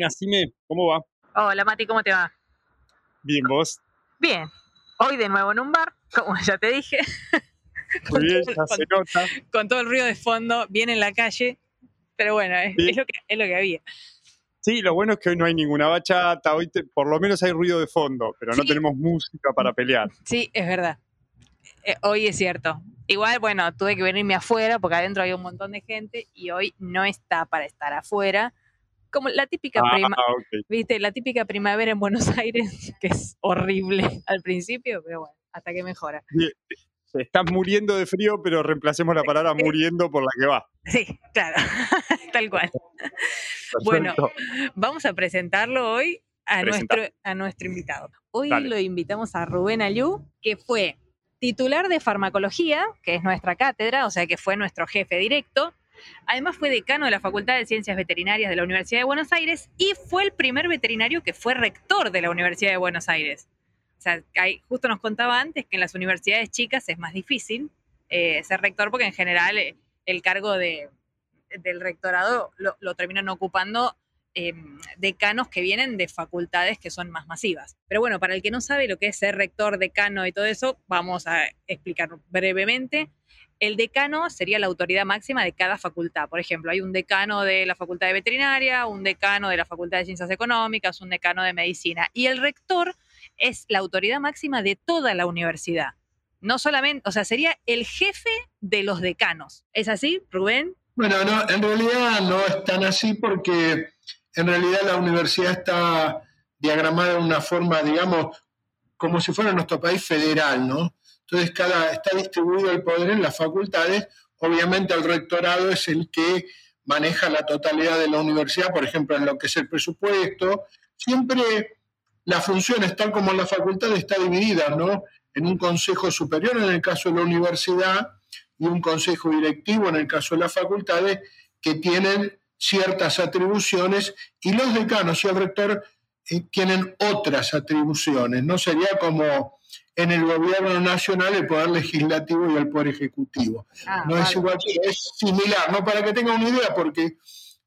Buenas, Sime, ¿cómo va? Hola, Mati, ¿cómo te va? Bien, ¿vos? Bien. Hoy de nuevo en un bar, como ya te dije. Muy bien, ya se nota. Con todo el ruido de fondo, bien en la calle. Pero bueno, es, lo, que, es lo que había. Sí, lo bueno es que hoy no hay ninguna bachata, hoy te- por lo menos hay ruido de fondo, pero no Sí. tenemos música para pelear. Sí, es verdad. Eh, hoy es cierto. Igual, bueno, tuve que venirme afuera porque adentro había un montón de gente y hoy no está para estar afuera. Como la típica Ah, prima, viste, la típica primavera en Buenos Aires, que es horrible al principio, pero bueno, hasta que mejora. Estás muriendo de frío, pero reemplacemos la palabra muriendo por la que va. Sí, claro, tal cual. Bueno. Vamos a presentarlo hoy a Presenta. nuestro, a nuestro invitado. Hoy Dale. lo invitamos a Rubén Ayú, que fue titular de farmacología, que es nuestra cátedra, o sea que fue nuestro jefe directo. Además fue decano de la Facultad de Ciencias Veterinarias de la Universidad de Buenos Aires y fue el primer veterinario que fue rector de la Universidad de Buenos Aires. O sea, justo nos contaba antes que en las universidades chicas es más difícil eh, ser rector porque en general eh, el cargo de, del rectorado lo, terminan ocupando eh, decanos que vienen de facultades que son más masivas. Pero bueno, para el que no sabe lo que es ser rector, decano y todo eso, vamos a explicar brevemente. El decano sería la autoridad máxima de cada facultad. Por ejemplo, hay un decano de la Facultad de Veterinaria, un decano de la Facultad de Ciencias Económicas, un decano de Medicina. Y el rector es la autoridad máxima de toda la universidad. No solamente, o sea, sería el jefe de los decanos. ¿Es así, Rubén? Bueno, no, en realidad no es tan así porque en realidad la universidad está diagramada de una forma, digamos, como si fuera nuestro país federal, ¿no? Entonces cada, está distribuido el poder en las facultades. Obviamente el rectorado es el que maneja la totalidad de la universidad, por ejemplo, en lo que es el presupuesto. Siempre las funciones, tal como la facultad, está dividida, ¿no? En un consejo superior en el caso de la universidad y un consejo directivo en el caso de las facultades que tienen ciertas atribuciones y los decanos y el rector eh, tienen otras atribuciones. No sería como en el gobierno nacional el poder legislativo y el poder ejecutivo. Ah, no es igual, es similar, ¿no? Para que tengan una idea, porque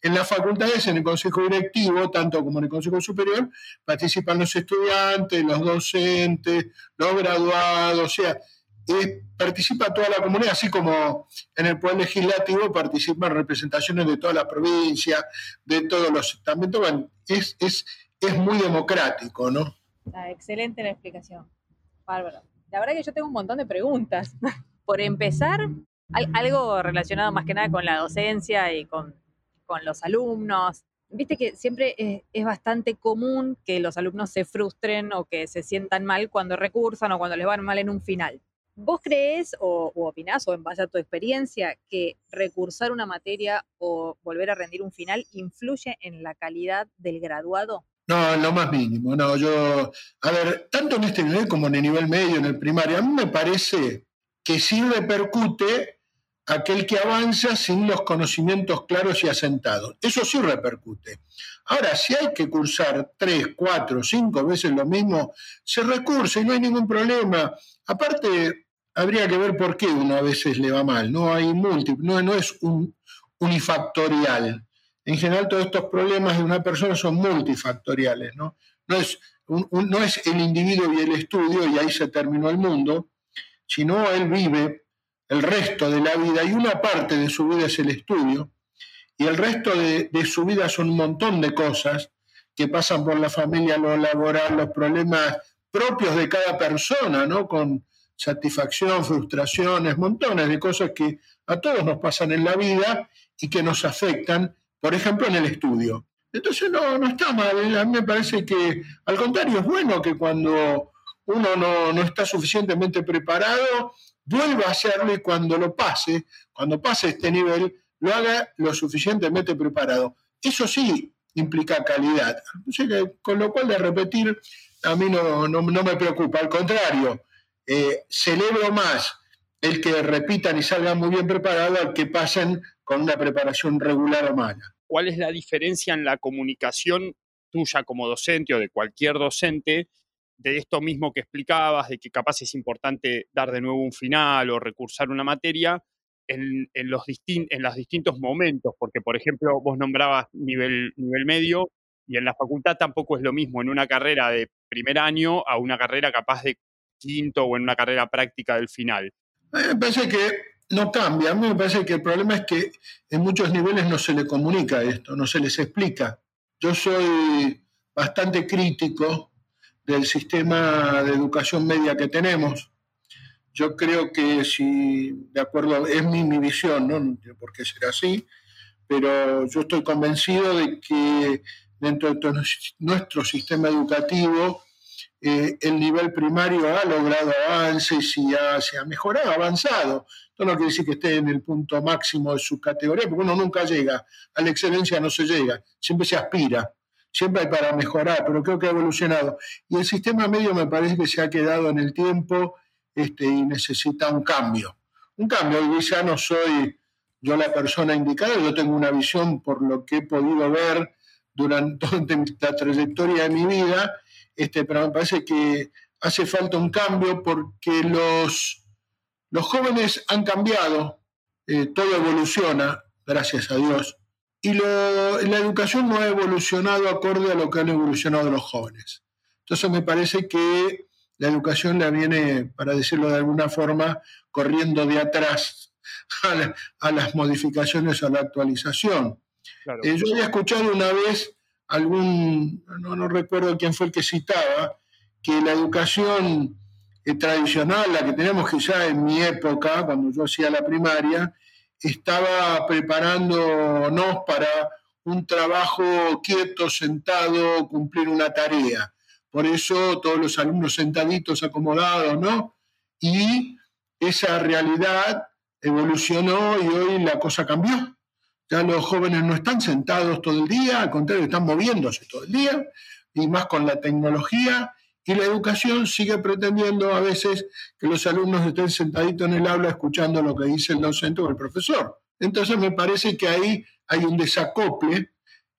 en las facultades, en el consejo directivo, tanto como en el consejo superior, participan los estudiantes, los docentes, los graduados, o sea, eh, participa toda la comunidad, así como en el poder legislativo participan representaciones de toda la provincia, de todos los estamentos. Bueno, es, es, es muy democrático, ¿no? Ah, excelente la explicación. Bárbaro. La verdad que yo tengo un montón de preguntas. Por empezar, al- algo relacionado más que nada con la docencia y con, los alumnos. Viste que siempre es, es bastante común que los alumnos se frustren o que se sientan mal cuando recursan o cuando les van mal en un final. ¿Vos crees o, o opinás o en base a tu experiencia que recursar una materia o volver a rendir un final influye en la calidad del graduado? No, en lo más mínimo. No, yo, a ver, tanto en este nivel como en el nivel medio, en el primario, a mí me parece que sí repercute aquel que avanza sin los conocimientos claros y asentados. Eso sí repercute. Ahora, si hay que cursar tres, cuatro, cinco veces lo mismo, se recursa y no hay ningún problema. Aparte, habría que ver por qué uno a veces le va mal. No hay múltiples, no, no es un unifactorial. En general, todos estos problemas de una persona son multifactoriales, ¿no? No es, el individuo y el estudio y ahí se terminó el mundo, sino él vive el resto de la vida y una parte de su vida es el estudio y el resto de, de su vida son un montón de cosas que pasan por la familia, lo laboral, los problemas propios de cada persona, ¿no? Con satisfacción, frustraciones, montones de cosas que a todos nos pasan en la vida y que nos afectan, por ejemplo, en el estudio. Entonces no, no está mal, ¿eh? a mí me parece que al contrario es bueno que cuando uno no, no está suficientemente preparado, vuelva a hacerlo y cuando lo pase, cuando pase este nivel, lo haga lo suficientemente preparado. Eso sí implica calidad. Con lo cual de repetir, a mí no, no, no me preocupa, al contrario, eh, celebro más el que repitan y salgan muy bien preparados al que pasen con una preparación regular o mala. ¿Cuál es la diferencia en la comunicación tuya como docente o de cualquier docente de esto mismo que explicabas, de que capaz es importante dar de nuevo un final o recursar una materia en, los, distintos momentos? Porque, por ejemplo, vos nombrabas nivel, nivel medio Y en la facultad tampoco es lo mismo en una carrera de primer año a una carrera capaz de quinto o en una carrera práctica del final. me que no cambia. A mí me parece que el problema es que en muchos niveles no se le comunica esto, no se les explica. Yo soy bastante crítico del sistema de educación media que tenemos. Yo creo que si, de acuerdo, es mi, mi visión, ¿no? por qué ser así, pero yo estoy convencido de que dentro de nuestro sistema educativo eh, el nivel primario ha logrado avances y se ha mejorado, ha avanzado. No quiere decir que esté en el punto máximo de su categoría, porque uno nunca llega, a la excelencia no se llega, siempre se aspira, siempre hay para mejorar, pero creo que ha evolucionado. Y el sistema medio me parece que se ha quedado en el tiempo este, y necesita un cambio. Un cambio, y ya no soy yo la persona indicada, yo tengo una visión por lo que he podido ver durante la trayectoria de mi vida, este, pero me parece que hace falta un cambio porque los, los jóvenes han cambiado, eh, todo evoluciona, gracias a Dios, y la educación no ha evolucionado acorde a lo que han evolucionado los jóvenes. Entonces me parece que la educación la viene, para decirlo de alguna forma, corriendo de atrás a, las modificaciones, a la actualización. Eh, yo había escuchado una vez algún, no, recuerdo quién fue el que citaba, que la educación eh, tradicional, la que tenemos quizá en mi época, cuando yo hacía la primaria, estaba preparándonos para un trabajo quieto, sentado, cumplir una tarea. Por eso todos los alumnos sentaditos, acomodados, ¿no? Y esa realidad evolucionó y hoy la cosa cambió. Ya los jóvenes no están sentados todo el día, al contrario, están moviéndose todo el día, y más con la tecnología. Y la educación sigue pretendiendo a veces que los alumnos estén sentaditos en el aula escuchando lo que dice el docente o el profesor. Entonces me parece que ahí hay un desacople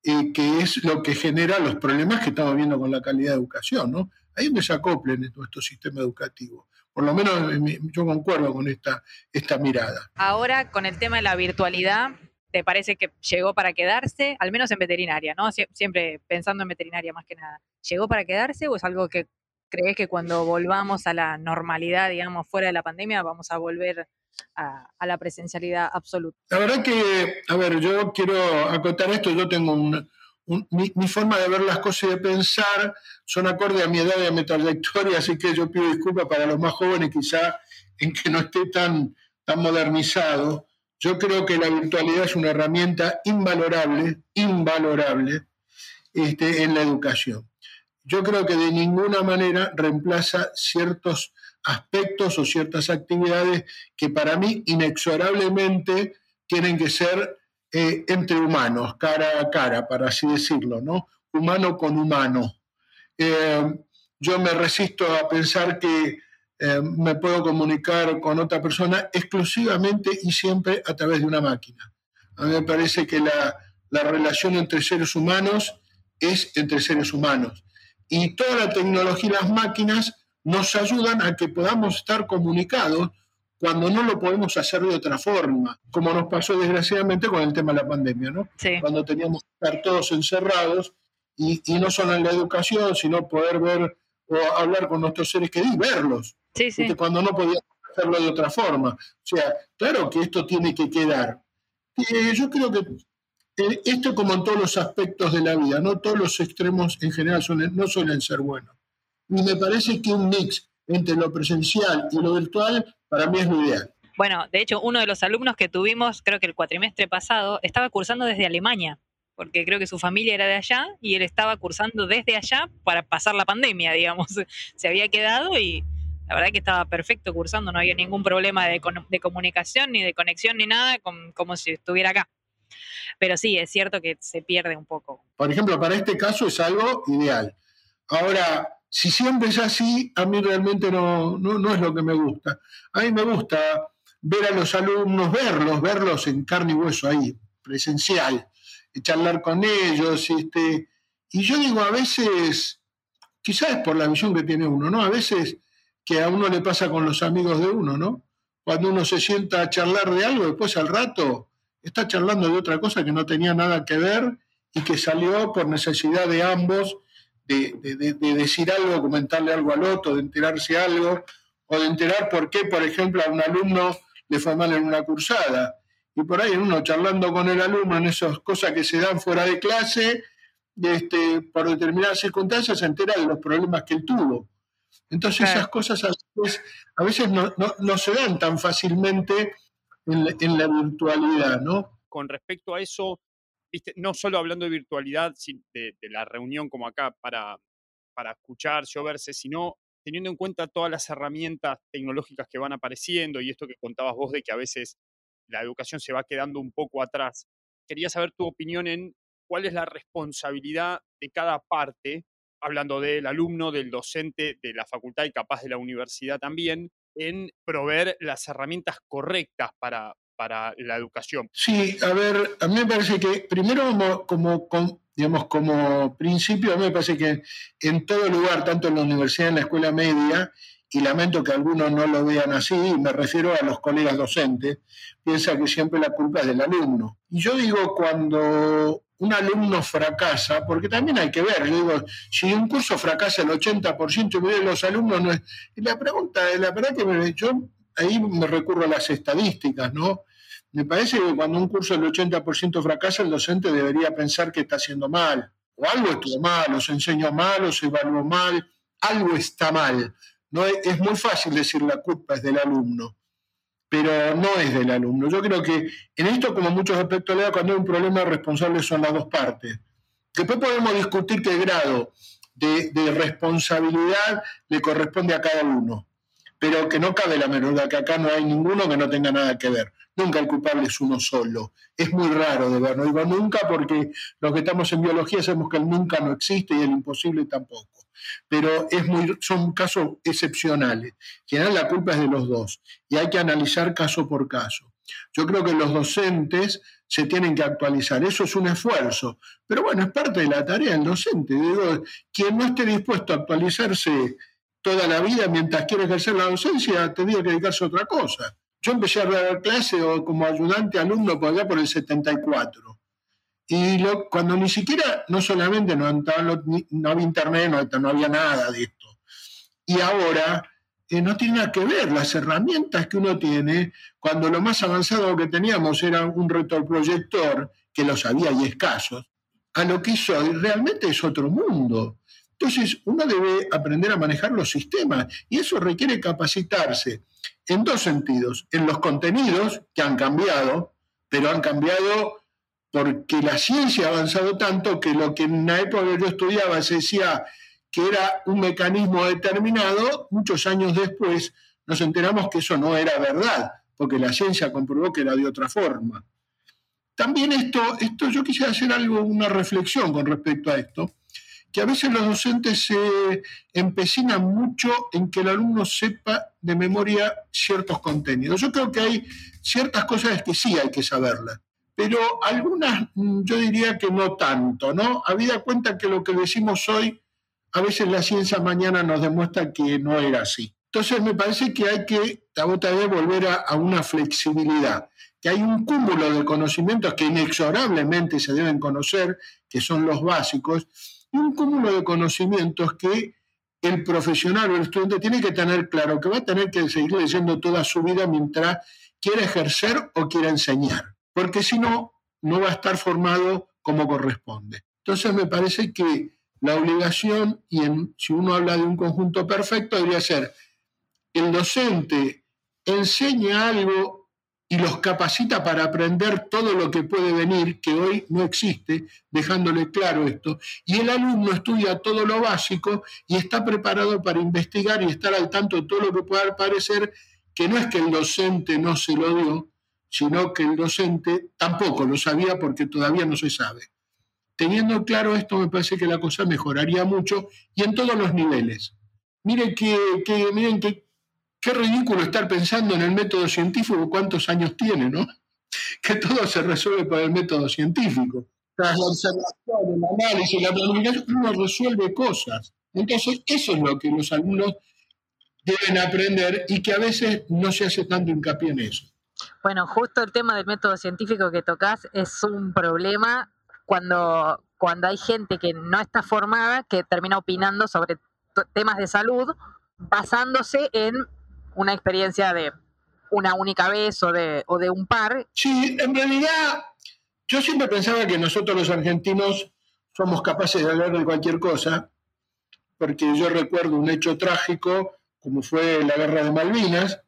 eh, que es lo que genera los problemas que estamos viendo con la calidad de educación. ¿no? Hay un desacople en nuestro sistema educativo. Por lo menos yo concuerdo con esta, esta mirada. Ahora, con el tema de la virtualidad, ¿Te parece que llegó para quedarse? Al menos en veterinaria, ¿no? siempre pensando en veterinaria más que nada. ¿Llegó para quedarse o es algo que crees que cuando volvamos a la normalidad, digamos, fuera de la pandemia, vamos a volver a, la presencialidad absoluta? La verdad que, a ver, yo quiero acotar esto, yo tengo mi, mi, forma de ver las cosas y de pensar son acorde a mi edad y a mi trayectoria, así que yo pido disculpas para los más jóvenes quizá en que no esté tan, tan modernizado. Yo creo que la virtualidad es una herramienta invalorable, invalorable este, en la educación. Yo creo que de ninguna manera reemplaza ciertos aspectos o ciertas actividades que para mí inexorablemente tienen que ser eh, entre humanos, cara a cara, para así decirlo, ¿no? Humano con humano. Eh, yo me resisto a pensar que eh, me puedo comunicar con otra persona exclusivamente y siempre a través de una máquina. A mí me parece que la, la relación entre seres humanos es entre seres humanos. Y toda la tecnología y las máquinas nos ayudan a que podamos estar comunicados cuando no lo podemos hacer de otra forma, como nos pasó desgraciadamente con el tema de la pandemia, ¿no? Cuando teníamos que estar todos encerrados y, y, no solo en la educación, sino poder ver o hablar con nuestros seres queridos, verlos. Sí, sí. Cuando no podía hacerlo de otra forma. O sea, claro que esto tiene que quedar. Y yo creo que eh, esto como en todos los aspectos de la vida, no todos los extremos en general no suelen ser buenos. Y me parece que un mix entre lo presencial y lo virtual para mí es lo ideal. Bueno, de hecho, uno de los alumnos que tuvimos, creo que el cuatrimestre pasado, estaba cursando desde Alemania, porque creo que su familia era de allá y él estaba cursando desde allá para pasar la pandemia, digamos. Se había quedado y la verdad que estaba perfecto cursando, no había ningún problema de, de comunicación, ni de conexión, ni nada, como si estuviera acá. Pero sí, es cierto que se pierde un poco. Por ejemplo, para este caso es algo ideal. Ahora, si siempre es así, a mí realmente no, no, es lo que me gusta. A mí me gusta ver a los alumnos, verlos, verlos en carne y hueso ahí, presencial, charlar con ellos. Este, y yo digo, a veces, quizás es por la visión que tiene uno, ¿no? A veces que a uno le pasa con los amigos de uno, ¿no? Cuando uno se sienta a charlar de algo, después al rato está charlando de otra cosa que no tenía nada que ver y que salió por necesidad de ambos de, decir algo, comentarle algo al otro, de enterarse algo, o de enterar por qué, por ejemplo, a un alumno le fue mal en una cursada. Y por ahí uno charlando con el alumno en esas cosas que se dan fuera de clase, este, por determinadas circunstancias se entera de los problemas que él tuvo. Entonces esas cosas a veces, no, se dan tan fácilmente en la, virtualidad, ¿no? Con respecto a eso, no solo hablando de virtualidad, de, de la reunión como acá para, para escucharse o verse, sino teniendo en cuenta todas las herramientas tecnológicas que van apareciendo y esto que contabas vos de que a veces la educación se va quedando un poco atrás, quería saber tu opinión en cuál es la responsabilidad de cada parte, hablando del alumno, del docente, de la facultad y capaz de la universidad también, en proveer las herramientas correctas para, para la educación. Sí, a ver, a mí me parece que primero como, como, digamos, como principio, a mí me parece que en todo lugar, tanto en la universidad, en la escuela media, y lamento que algunos no lo vean así, me refiero a los colegas docentes, piensa que siempre la culpa es del alumno. Y yo digo, cuando un alumno fracasa, porque también hay que ver, digo, si un curso fracasa el 80% de los alumnos, no es... Y la pregunta, la verdad que me, yo ahí me recurro a las estadísticas, ¿no? Me parece que cuando un curso el 80% fracasa, el docente debería pensar que está haciendo mal, o algo estuvo mal, o se enseñó mal, o se evaluó mal, algo está mal. No es, muy fácil decir la culpa es del alumno, pero no es del alumno. Yo creo que en esto, como muchos aspectos de cuando hay un problema, responsables son las dos partes. Después podemos discutir qué grado de, responsabilidad le corresponde a cada uno, pero que no cabe la menor que acá no hay ninguno que no tenga nada que ver. Nunca el culpable es uno solo. Es muy raro de ver, no digo nunca porque los que estamos en biología sabemos que el nunca no existe y el imposible tampoco pero es muy, son casos excepcionales. En general la culpa es de los dos y hay que analizar caso por caso. Yo creo que los docentes se tienen que actualizar, eso es un esfuerzo, pero bueno, es parte de la tarea del docente. Digo, quien no esté dispuesto a actualizarse toda la vida mientras quiere ejercer la docencia, tendría que dedicarse a otra cosa. Yo empecé a dar clase como ayudante alumno por allá por el 74 y cuando ni siquiera, no solamente no, había internet, no, había nada de esto. Y ahora eh, no tiene nada que ver las herramientas que uno tiene, cuando lo más avanzado que teníamos era un retroproyector, que los había y escasos, a lo que hizo realmente es otro mundo. Entonces, uno debe aprender a manejar los sistemas y eso requiere capacitarse en dos sentidos, en los contenidos que han cambiado, pero han cambiado porque la ciencia ha avanzado tanto que lo que en la época que yo estudiaba se decía que era un mecanismo determinado, muchos años después nos enteramos que eso no era verdad, porque la ciencia comprobó que era de otra forma. También esto, esto yo quisiera hacer algo, una reflexión con respecto a esto, que a veces los docentes se empecinan mucho en que el alumno sepa de memoria ciertos contenidos. Yo creo que hay ciertas cosas que sí hay que saberlas pero algunas mm, yo diría que no tanto, ¿no? Habida cuenta que lo que decimos hoy, a veces la ciencia mañana nos demuestra que no era así. Entonces me parece que hay que, otra vez, volver a, una flexibilidad, que hay un cúmulo de conocimientos que inexorablemente se deben conocer, que son los básicos, y un cúmulo de conocimientos que el profesional o el estudiante tiene que tener claro que va a tener que seguir leyendo toda su vida mientras quiera ejercer o quiera enseñar porque si no, no va a estar formado como corresponde. Entonces me parece que la obligación, y si uno habla de un conjunto perfecto, debería ser el docente enseña algo y los capacita para aprender todo lo que puede venir, que hoy no existe, dejándole claro esto, y el alumno estudia todo lo básico y está preparado para investigar y estar al tanto de todo lo que pueda parecer, que no es que el docente no se lo dio, sino que el docente tampoco lo sabía porque todavía no se sabe. Teniendo claro esto, me parece que la cosa mejoraría mucho y en todos los niveles. Miren que, miren que, qué ridículo estar pensando en el método científico, cuántos años tiene, ¿no? Que todo se resuelve por el método científico. Tras la observación, el análisis, la planificación, uno resuelve cosas. Entonces, eso es lo que los alumnos deben aprender y que a veces no se hace tanto hincapié en eso. Bueno, justo el tema del método científico que tocas es un problema cuando, cuando hay gente que no está formada que termina opinando sobre temas de salud basándose en una experiencia de una única vez o de, o de un par. Sí, en realidad yo siempre pensaba que nosotros los argentinos somos capaces de hablar de cualquier cosa, porque yo recuerdo un hecho trágico como fue la guerra de Malvinas.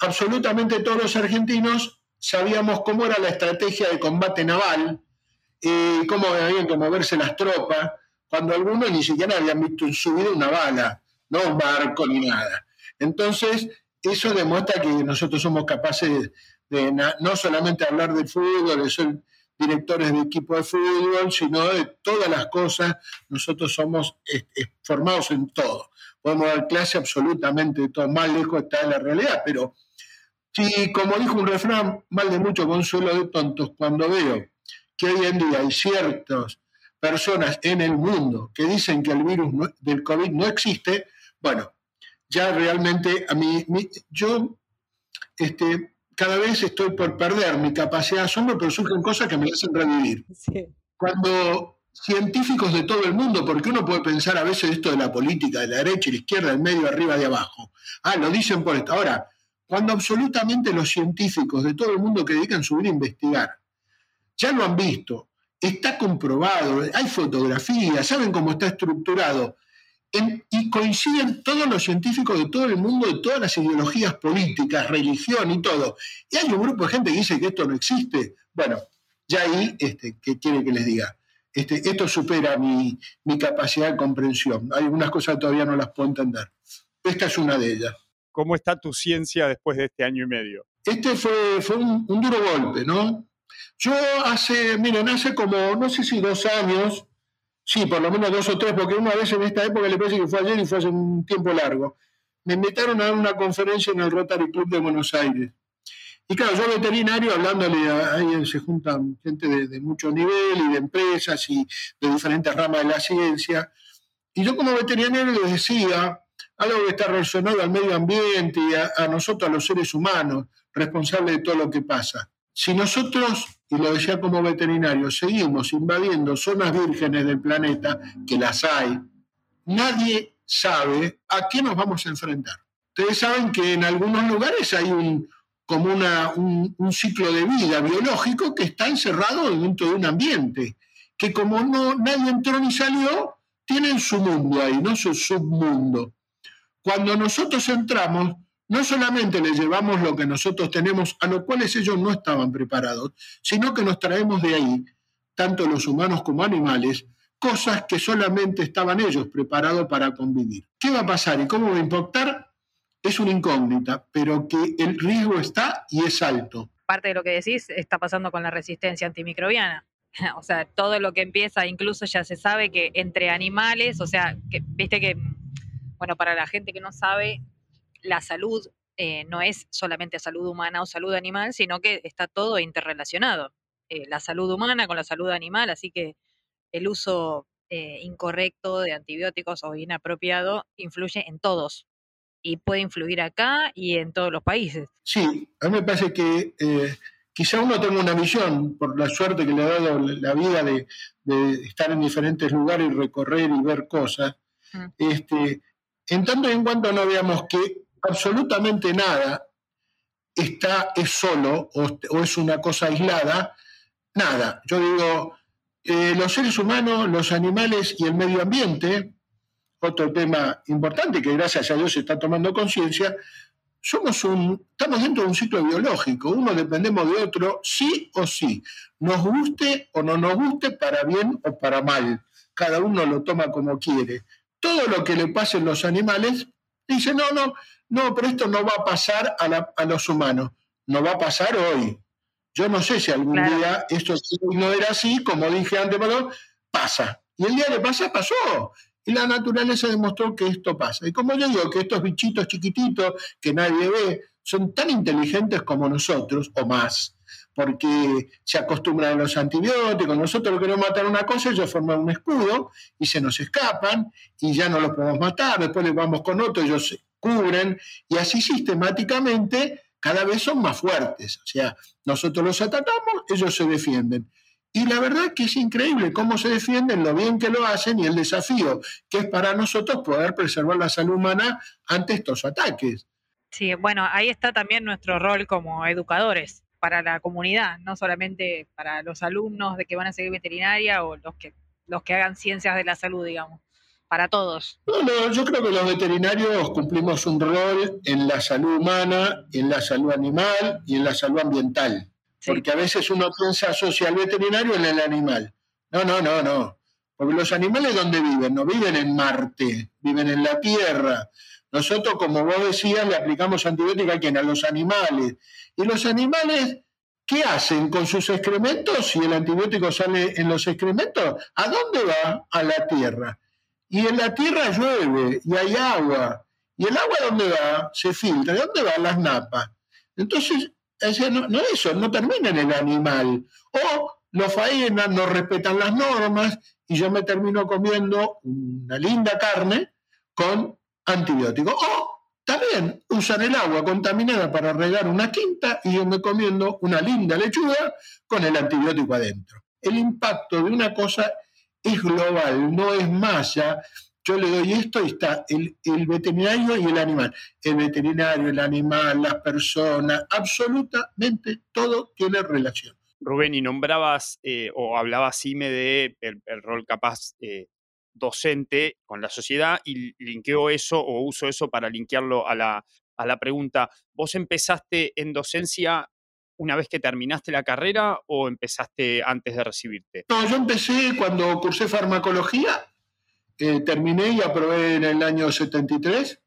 Absolutamente todos los argentinos sabíamos cómo era la estrategia de combate naval, y cómo habían que moverse las tropas, cuando algunos ni siquiera habían visto en su vida una bala, no un barco ni nada. Entonces, eso demuestra que nosotros somos capaces de no solamente hablar de fútbol, de ser directores de equipo de fútbol, sino de todas las cosas. Nosotros somos formados en todo. Podemos dar clase absolutamente de todo. Más lejos está de la realidad, pero si, como dijo un refrán, mal de mucho consuelo de tontos, cuando veo que hoy en día hay ciertas personas en el mundo que dicen que el virus del COVID no existe, bueno, ya realmente a mí, yo este, cada vez estoy por perder mi capacidad de asombro, pero surgen cosas que me hacen revivir. Cuando científicos de todo el mundo, porque uno puede pensar a veces esto de la política, de la derecha y la izquierda, del medio, arriba, de abajo. Ah, lo dicen por esto. Ahora, cuando absolutamente los científicos de todo el mundo que dedican su vida a investigar, ya lo han visto, está comprobado, hay fotografías, saben cómo está estructurado y coinciden todos los científicos de todo el mundo, de todas las ideologías políticas, religión y todo. Y hay un grupo de gente que dice que esto no existe. Bueno, ya ahí, este, ¿qué quiere que les diga? Este, esto supera mi, capacidad de comprensión. Hay algunas cosas todavía no las puedo entender. Esta es una de ellas. ¿Cómo está tu ciencia después de este año y medio? Este fue, fue un, un duro golpe, ¿no? Yo hace, miren, hace como, no sé si dos años, Sí, por lo menos dos o tres, porque una vez en esta época le parece que fue ayer y fue hace un tiempo largo. Me invitaron a dar una conferencia en el Rotary Club de Buenos Aires. Y claro, yo veterinario, hablándole, ahí se juntan gente de, mucho nivel y de empresas y de diferentes ramas de la ciencia. Y yo como veterinario les decía algo que está relacionado al medio ambiente y a, nosotros, a los seres humanos, responsables de todo lo que pasa. Si nosotros, y lo decía como veterinario, seguimos invadiendo zonas vírgenes del planeta, que las hay, nadie sabe a qué nos vamos a enfrentar. Ustedes saben que en algunos lugares hay un, como una, un, ciclo de vida biológico que está encerrado dentro de un ambiente, que como no, nadie entró ni salió, tienen su mundo ahí, no su submundo. Cuando nosotros entramos, no solamente les llevamos lo que nosotros tenemos, a lo cuales ellos no estaban preparados, sino que nos traemos de ahí, tanto los humanos como animales, cosas que solamente estaban ellos preparados para convivir. ¿Qué va a pasar y cómo va a impactar? Es una incógnita, pero que el riesgo está y es alto. Parte de lo que decís está pasando con la resistencia antimicrobiana. O sea, todo lo que empieza, incluso ya se sabe que entre animales, o sea, viste que, bueno, para la gente que no sabe, la salud eh, no es solamente salud humana o salud animal, sino que está todo interrelacionado. Eh, la salud humana con la salud animal, así que el uso eh, incorrecto de antibióticos o inapropiado influye en todos y puede influir acá y en todos los países. Sí, a mí me parece que quizá uno tenga una visión, por la suerte que le ha dado la vida de, estar en diferentes lugares y recorrer y ver cosas, mm. este, en tanto y en cuanto no veamos que absolutamente nada está, es solo o, es una cosa aislada, nada. Yo digo, eh, los seres humanos, los animales y el medio ambiente, otro tema importante que gracias a Dios se está tomando conciencia, somos un, estamos dentro de un ciclo biológico, uno dependemos de otro, sí o sí, nos guste o no nos guste, para bien o para mal, cada uno lo toma como quiere. Todo lo que le pase a los animales, dice, no, no, no, pero esto no va a pasar a, los humanos, no va a pasar hoy. Yo no sé si algún día esto no era así, como dije antes, pero pasa. Y el día que pasa, pasó. Y la naturaleza demostró que esto pasa. Y como yo digo, que estos bichitos chiquititos que nadie ve son tan inteligentes como nosotros, o más, porque se acostumbran a los antibióticos. Nosotros queremos matar una cosa, ellos forman un escudo y se nos escapan y ya no los podemos matar. Después les vamos con otro, ellos cubren y así sistemáticamente cada vez son más fuertes. O sea, nosotros los atacamos, ellos se defienden. Y la verdad que es increíble cómo se defienden, lo bien que lo hacen y el desafío que es para nosotros poder preservar la salud humana ante estos ataques. Sí, bueno, ahí está también nuestro rol como educadores para la comunidad, no solamente para los alumnos de que van a seguir veterinaria o los que, los que hagan ciencias de la salud, digamos, para todos. No, no, yo creo que los veterinarios cumplimos un rol en la salud humana, en la salud animal y en la salud ambiental. Porque a veces uno piensa asocia al veterinario en el animal. No, no, no, no. Porque los animales, ¿dónde viven? No viven en Marte, viven en la Tierra. Nosotros, como vos decías, le aplicamos antibióticos a quién? A los animales. Y los animales, ¿qué hacen con sus excrementos? Si el antibiótico sale en los excrementos, ¿a dónde va? A la tierra. Y en la tierra llueve y hay agua. ¿Y el agua dónde va? Se filtra. ¿De dónde van las napas? Entonces, no, no eso, no termina en el animal. O los faenan, no respetan las normas y yo me termino comiendo una linda carne con antibióticos. O también usan el agua contaminada para regar una quinta y yo me comiendo una linda lechuga con el antibiótico adentro. El impacto de una cosa es global, no es masa. Yo le doy esto y está el, el veterinario y el animal. El veterinario, el animal, las personas, absolutamente todo tiene relación. Rubén, y nombrabas eh, o hablabas, Sime, de el, rol capaz eh, docente con la sociedad y linkeo eso o uso eso para linkearlo a la, a la pregunta. ¿Vos empezaste en docencia una vez que terminaste la carrera o empezaste antes de recibirte? No, yo empecé cuando cursé farmacología, eh, terminé y aprobé en el año 73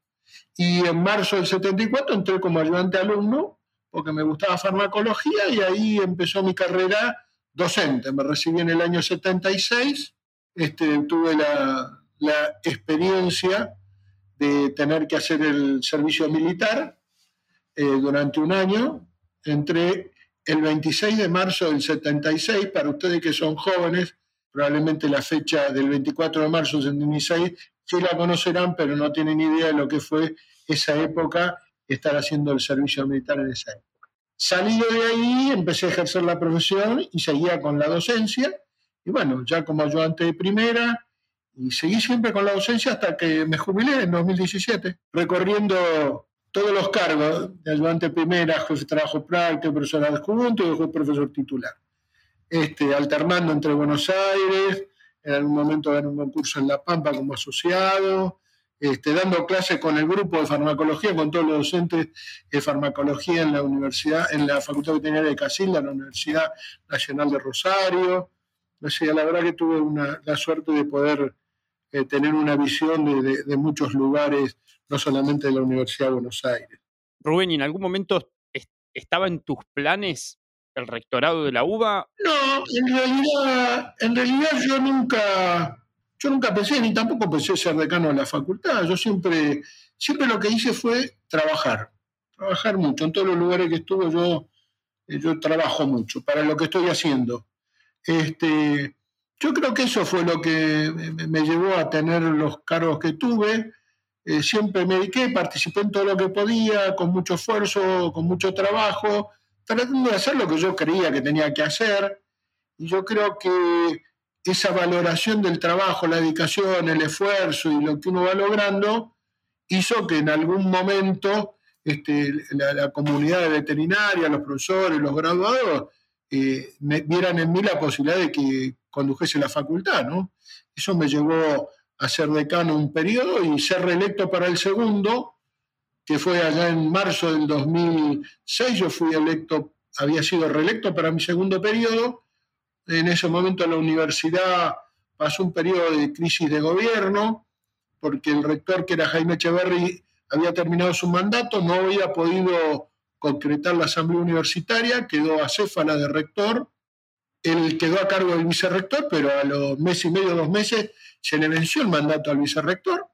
y en marzo del 74 entré como ayudante alumno porque me gustaba farmacología y ahí empezó mi carrera docente. Me recibí en el año 76 este, tuve la, experiencia de tener que hacer el servicio militar eh, durante un año. Entré el 26 de marzo del 76, para ustedes que son jóvenes, probablemente la fecha del 24 de marzo del 76 sí la conocerán, pero no tienen idea de lo que fue esa época, estar haciendo el servicio militar en esa época. Salí de ahí, empecé a ejercer la profesión y seguía con la docencia y bueno, ya como ayudante de primera, y seguí siempre con la docencia hasta que me jubilé en 2017, recorriendo todos los cargos de ayudante primera, jefe de trabajo práctico, profesor adjunto y después profesor titular. Este, alternando entre Buenos Aires, en algún momento gané un concurso en La Pampa como asociado, este, dando clases con el grupo de farmacología, con todos los docentes de farmacología en la universidad, en la Facultad Veterinaria de Casilda, en la Universidad Nacional de Rosario, la verdad que tuve la suerte de poder eh, tener una visión de, muchos lugares, no solamente de la Universidad de Buenos Aires. Rubén, ¿y en algún momento estaba en tus planes el rectorado de la UBA? No, en realidad, en realidad yo nunca, yo nunca pensé, ni tampoco pensé ser decano de la facultad. Yo siempre, siempre lo que hice fue trabajar, trabajar mucho. En todos los lugares que estuve yo, yo trabajo mucho para lo que estoy haciendo. Este, yo creo que eso fue lo que me llevó a tener los cargos que tuve. Eh, siempre me dediqué, participé en todo lo que podía, con mucho esfuerzo, con mucho trabajo, tratando de hacer lo que yo creía que tenía que hacer. Y yo creo que esa valoración del trabajo, la dedicación, el esfuerzo y lo que uno va logrando, hizo que en algún momento este, la, la, comunidad veterinaria, los profesores, los graduados, eh, vieran en mí la posibilidad de que condujese la facultad, ¿no? Eso me llevó a ser decano un periodo y ser reelecto para el segundo, que fue allá en marzo del 2006, yo fui electo, había sido reelecto para mi segundo periodo, en ese momento la universidad pasó un periodo de crisis de gobierno, porque el rector, que era Jaime Echeverry, había terminado su mandato, no había podido concretar la asamblea universitaria, quedó acéfala de rector, él quedó a cargo del vicerrector, pero a los mes y medio, dos meses, se le venció el mandato al vicerrector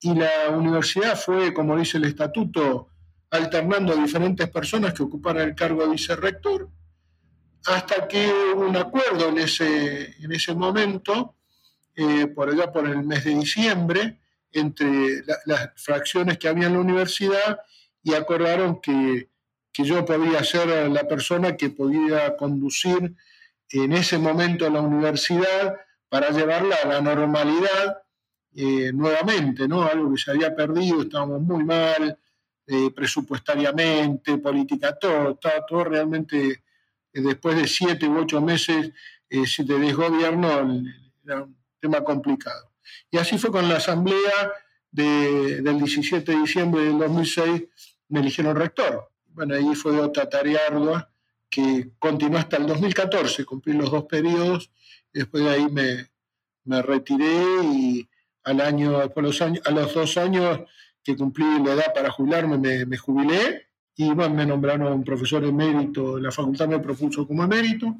y la universidad fue, como dice el estatuto, alternando a diferentes personas que ocuparan el cargo de vicerrector, hasta que hubo un acuerdo en ese, en ese momento, eh, por allá por el mes de diciembre, entre las fracciones que había en la universidad y acordaron que que yo podía ser la persona que podía conducir en ese momento la universidad para llevarla a la normalidad eh, nuevamente, ¿no? Algo que se había perdido, estábamos muy mal eh, presupuestariamente, política, todo, estaba todo realmente, eh, después de siete u ocho meses de desgobierno, era un tema complicado. Y así fue con la asamblea del 17 de diciembre del 2006, me eligieron rector. Bueno, ahí fue otra tarea ardua que continuó hasta el 2014, cumplí los dos periodos, después de ahí me, me retiré y al año, los años, a los dos años que cumplí la edad para jubilarme, me, jubilé y bueno, me nombraron profesor emérito, la facultad me propuso como emérito,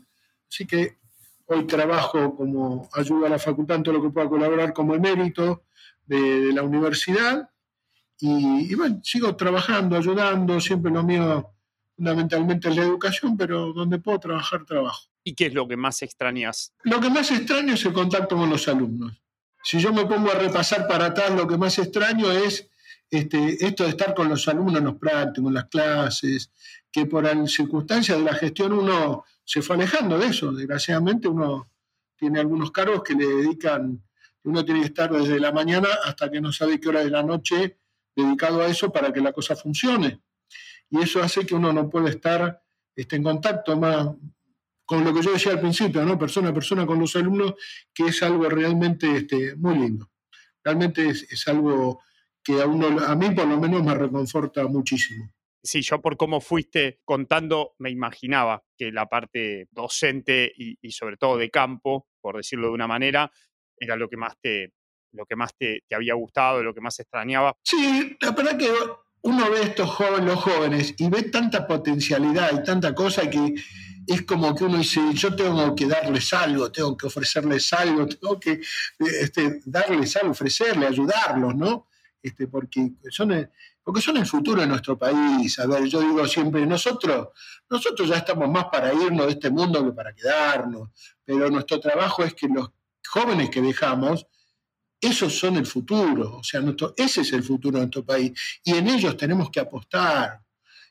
así que hoy trabajo como ayuda a la facultad en todo lo que pueda colaborar como emérito de, la universidad y, y, bueno, sigo trabajando, ayudando, siempre lo mío fundamentalmente es la educación, pero donde puedo trabajar, trabajo. ¿Y qué es lo que más extrañas? Lo que más extraño es el contacto con los alumnos si yo me pongo a repasar para atrás, lo que más extraño es este, esto de estar con los alumnos en los prácticos, en las clases, que por circunstancias de la gestión uno se fue alejando de eso. Desgraciadamente uno tiene algunos cargos que le dedican, uno tiene que estar desde la mañana hasta que no sabe qué hora de la noche dedicado a eso para que la cosa funcione. Y eso hace que uno no pueda estar este, en contacto más, con lo que yo decía al principio, ¿no? persona a persona con los alumnos, que es algo realmente este, muy lindo. Realmente es, algo que a, uno, a mí por lo menos me reconforta muchísimo. Sí, yo por cómo fuiste contando, me imaginaba que la parte docente y, sobre todo de campo, por decirlo de una manera, era lo que más te, lo que más te, había gustado, lo que más extrañaba. Sí, la verdad que uno ve estos jóvenes, los jóvenes, y ve tanta potencialidad y tanta cosa que es como que uno dice, yo tengo que darles algo, tengo que ofrecerles algo, tengo que este, darles algo, ofrecerles, ayudarlos, ¿no? Este, porque, son, porque son el futuro de nuestro país. A ver, yo digo siempre, nosotros, nosotros ya estamos más para irnos de este mundo que para quedarnos, pero nuestro trabajo es que los jóvenes que dejamos, esos son el futuro, o sea, ese es el futuro de nuestro país, y en ellos tenemos que apostar.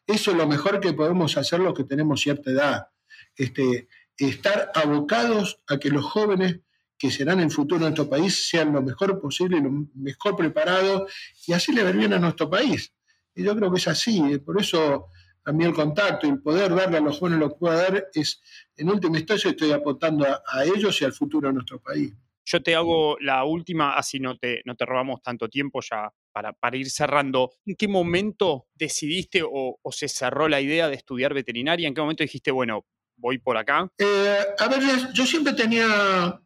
Eso es lo mejor que podemos hacer los que tenemos cierta edad este, estar abocados a que los jóvenes que serán el futuro de nuestro país sean lo mejor posible, lo mejor preparados y así le ver bien a nuestro país. Y yo creo que es así, eh, por eso a mí el contacto y el poder darle a los jóvenes lo que pueda dar es, en última instancia, estoy apuntando a, ellos y al futuro de nuestro país. Yo te hago la última, así no te, no te robamos tanto tiempo ya para, para ir cerrando. ¿En qué momento decidiste o, o, se cerró la idea de estudiar veterinaria? ¿En qué momento dijiste, bueno, voy por acá? Eh, a ver, yo siempre tenía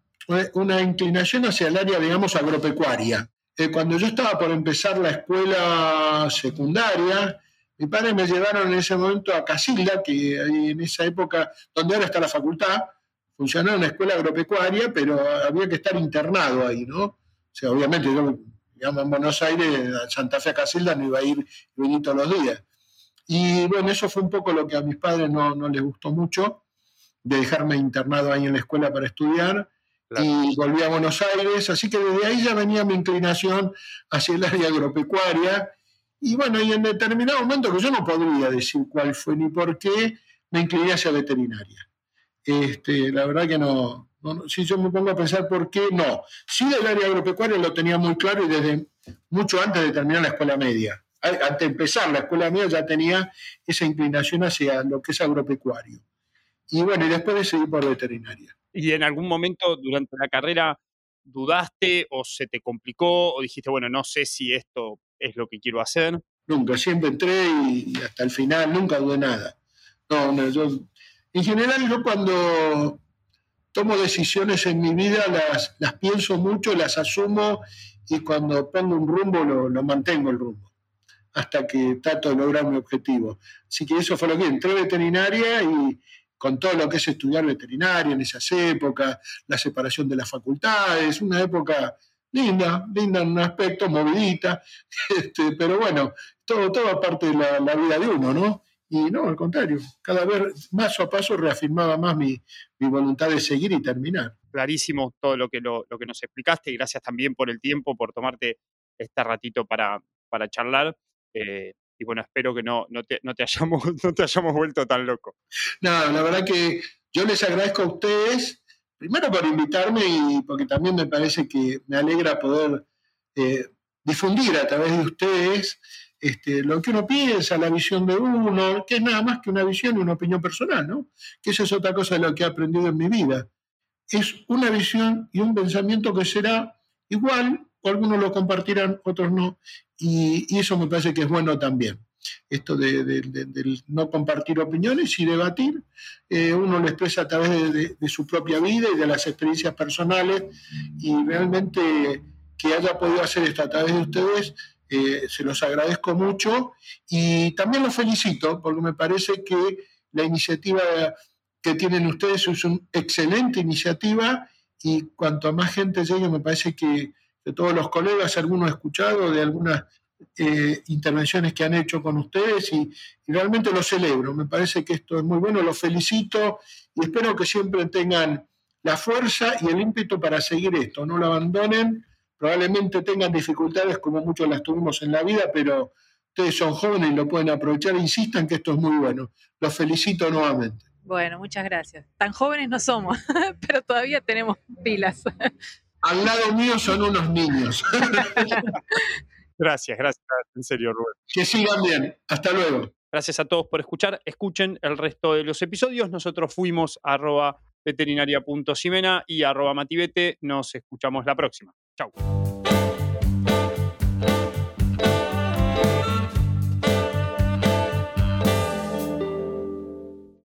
una inclinación hacia el área, digamos, agropecuaria. Eh, cuando yo estaba por empezar la escuela secundaria, mi padre me llevaron en ese momento a Casilda, que en esa época, donde ahora está la facultad, funcionaba una escuela agropecuaria, pero había que estar internado ahí, ¿no? O sea, obviamente yo, digamos, en Buenos Aires, a Santa Fe a Casilda, no iba a ir y todos los días. Y bueno, eso fue un poco lo que a mis padres no, no les gustó mucho, de dejarme internado ahí en la escuela para estudiar. Y volví a Buenos Aires, así que desde ahí ya venía mi inclinación hacia el área agropecuaria. Y bueno, y en determinado momento, que yo no podría decir cuál fue ni por qué, me incliné hacia veterinaria. Este, la verdad que no, si yo me pongo a pensar por qué, no. Sí del área agropecuaria lo tenía muy claro y desde mucho antes de terminar la escuela media antes de empezar la escuela mía ya tenía esa inclinación hacia lo que es agropecuario. Y bueno, y después decidí por veterinaria. ¿Y en algún momento durante la carrera dudaste o se te complicó o dijiste, bueno, no sé si esto es lo que quiero hacer? Nunca, siempre entré y hasta el final nunca dudé nada. No, no, yo, en general yo cuando tomo decisiones en mi vida las, las pienso mucho, las asumo y cuando pongo un rumbo lo mantengo el rumbo hasta que trato de lograr mi objetivo. Así que eso fue lo que entré veterinaria y con todo lo que es estudiar veterinaria en esas épocas, la separación de las facultades, una época linda, linda en un aspecto, movidita, este, pero bueno, todo, todo parte de la, vida de uno, ¿no? Y no, al contrario, cada vez paso a paso reafirmaba más mi, voluntad de seguir y terminar. Clarísimo todo lo que, lo, que nos explicaste y gracias también por el tiempo, por tomarte este ratito para, para charlar. Eh, y bueno, espero que no, no, te, hayamos, no te hayamos vuelto tan loco. No, la verdad que yo les agradezco a ustedes, primero por invitarme y porque también me parece que me alegra poder eh, difundir a través de ustedes este, lo que uno piensa, la visión de uno, que es nada más que una visión y una opinión personal, ¿no? Que eso es otra cosa de lo que he aprendido en mi vida. Es una visión y un pensamiento que será igual, o algunos lo compartirán, otros no, y, eso me parece que es bueno también. Esto de, no compartir opiniones y debatir, eh, uno lo expresa a través de su propia vida y de las experiencias personales, y realmente que haya podido hacer esto a través de ustedes eh, se los agradezco mucho y también los felicito porque me parece que la iniciativa que tienen ustedes es una excelente iniciativa y cuanto más gente llegue, me parece que de todos los colegas, algunos he escuchado de algunas eh, intervenciones que han hecho con ustedes y, realmente lo celebro. Me parece que esto es muy bueno, los felicito y espero que siempre tengan la fuerza y el ímpetu para seguir esto, no lo abandonen Probablemente tengan dificultades como muchos las tuvimos en la vida, pero ustedes son jóvenes y lo pueden aprovechar. Insistan que esto es muy bueno. Los felicito nuevamente. Bueno, muchas gracias. Tan jóvenes no somos, pero todavía tenemos pilas. Al lado mío son unos niños. Gracias, gracias, en serio, Rubén. Que sigan bien. Hasta luego. Gracias a todos por escuchar. Escuchen el resto de los episodios. Nosotros fuimos arroba veterinaria.simena y arroba matibete. Nos escuchamos la próxima. Tchau.